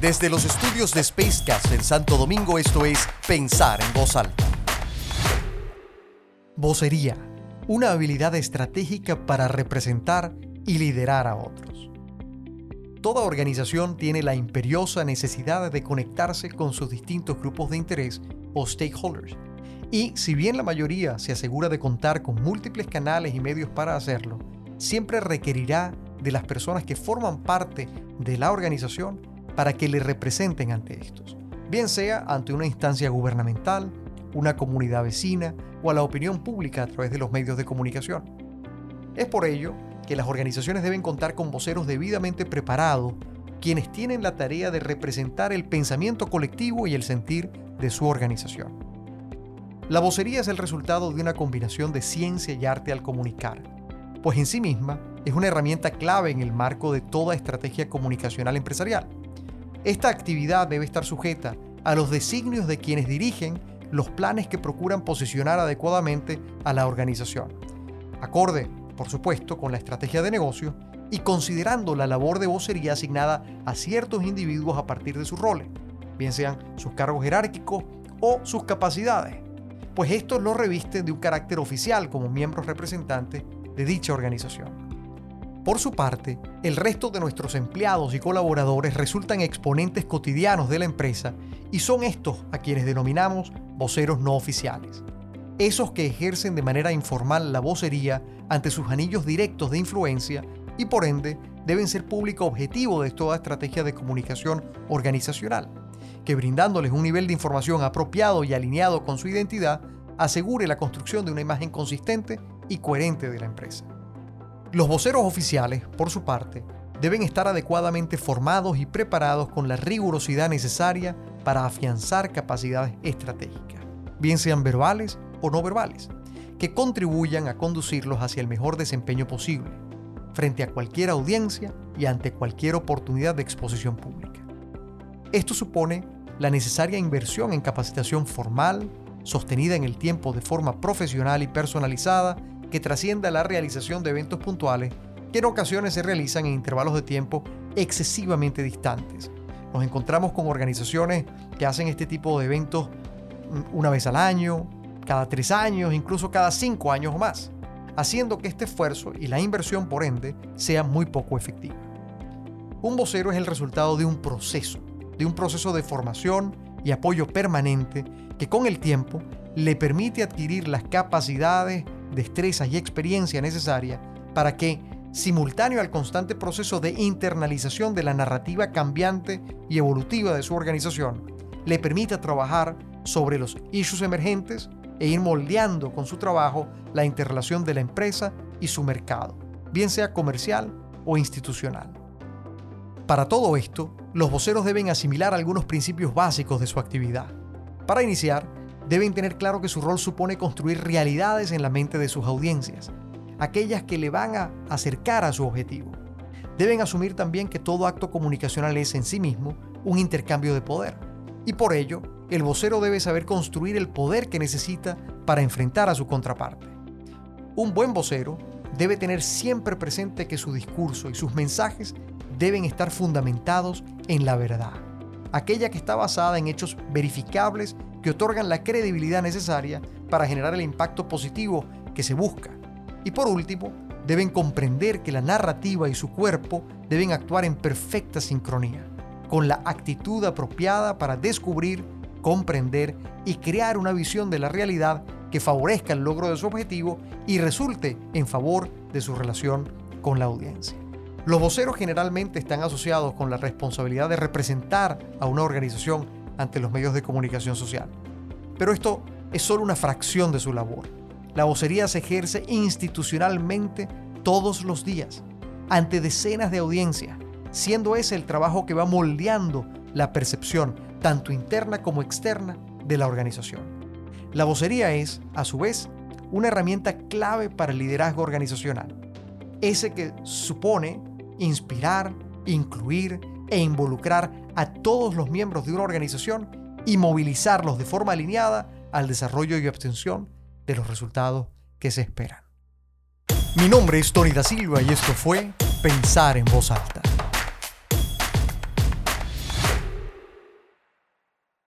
Desde los estudios de Spacecast en Santo Domingo, esto es Pensar en Voz Alta. Vocería, una habilidad estratégica para representar y liderar a otros. Toda organización tiene la imperiosa necesidad de conectarse con sus distintos grupos de interés o stakeholders. Y si bien la mayoría se asegura de contar con múltiples canales y medios para hacerlo, siempre requerirá de las personas que forman parte de la organización para que le representen ante estos, bien sea ante una instancia gubernamental, una comunidad vecina o a la opinión pública a través de los medios de comunicación. Es por ello que las organizaciones deben contar con voceros debidamente preparados, quienes tienen la tarea de representar el pensamiento colectivo y el sentir de su organización. La vocería es el resultado de una combinación de ciencia y arte al comunicar, pues en sí misma es una herramienta clave en el marco de toda estrategia comunicacional empresarial esta actividad debe estar sujeta a los designios de quienes dirigen los planes que procuran posicionar adecuadamente a la organización. Acorde, por supuesto, con la estrategia de negocio y considerando la labor de vocería asignada a ciertos individuos a partir de sus roles, bien sean sus cargos jerárquicos o sus capacidades, pues estos lo revisten de un carácter oficial como miembros representantes de dicha organización. Por su parte, el resto de nuestros empleados y colaboradores resultan exponentes cotidianos de la empresa y son estos a quienes denominamos voceros no oficiales. Esos que ejercen de manera informal la vocería ante sus anillos directos de influencia y por ende deben ser público objetivo de toda estrategia de comunicación organizacional, que brindándoles un nivel de información apropiado y alineado con su identidad, asegure la construcción de una imagen consistente y coherente de la empresa. Los voceros oficiales, por su parte, deben estar adecuadamente formados y preparados con la rigurosidad necesaria para afianzar capacidades estratégicas, bien sean verbales o no verbales, que contribuyan a conducirlos hacia el mejor desempeño posible, frente a cualquier audiencia y ante cualquier oportunidad de exposición pública. Esto supone la necesaria inversión en capacitación formal, sostenida en el tiempo de forma profesional y personalizada, que trascienda la realización de eventos puntuales que en ocasiones se realizan en intervalos de tiempo excesivamente distantes. Nos encontramos con organizaciones que hacen este tipo de eventos mm, una vez al año, cada tres años, incluso cada cinco años o más, haciendo que este esfuerzo y la inversión por ende sea muy poco efectiva. Un vocero es el resultado de un proceso, de un proceso de formación y apoyo permanente que con el tiempo le permite adquirir las capacidades, destrezas y experiencia necesaria para que, simultáneo al constante proceso de internalización de la narrativa cambiante y evolutiva de su organización, le permita trabajar sobre los issues emergentes e ir moldeando con su trabajo la interrelación de la empresa y su mercado, bien sea comercial o institucional. Para todo esto, los voceros deben asimilar algunos principios básicos de su actividad. Para iniciar, deben tener claro que su rol supone construir realidades en la mente de sus audiencias, aquellas que le van a acercar a su objetivo. Deben asumir también que todo acto comunicacional es en sí mismo un intercambio de poder, y por ello, el vocero debe saber construir el poder que necesita para enfrentar a su contraparte. Un buen vocero debe tener siempre presente que su discurso y sus mensajes deben estar fundamentados en la verdad, aquella que está basada en hechos verificables que otorgan la credibilidad necesaria para generar el impacto positivo que se busca. Y por último, deben comprender que la narrativa y su cuerpo deben actuar en perfecta sincronía, con la actitud apropiada para descubrir, comprender y crear una visión de la realidad que favorezca el logro de su objetivo y resulte en favor de su relación con la audiencia. Los voceros generalmente están asociados con la responsabilidad de representar a una organización ante los medios de comunicación social. Pero esto es solo una fracción de su labor. La vocería se ejerce institucionalmente todos los días, ante decenas de audiencias, siendo ese el trabajo que va moldeando la percepción, tanto interna como externa, de la organización. La vocería es, a su vez, una herramienta clave para el liderazgo organizacional, ese que supone inspirar, incluir e involucrar a todos los miembros de una organización y movilizarlos de forma alineada al desarrollo y obtención de los resultados que se esperan. Mi nombre es Tony da Silva y esto fue Pensar en voz alta.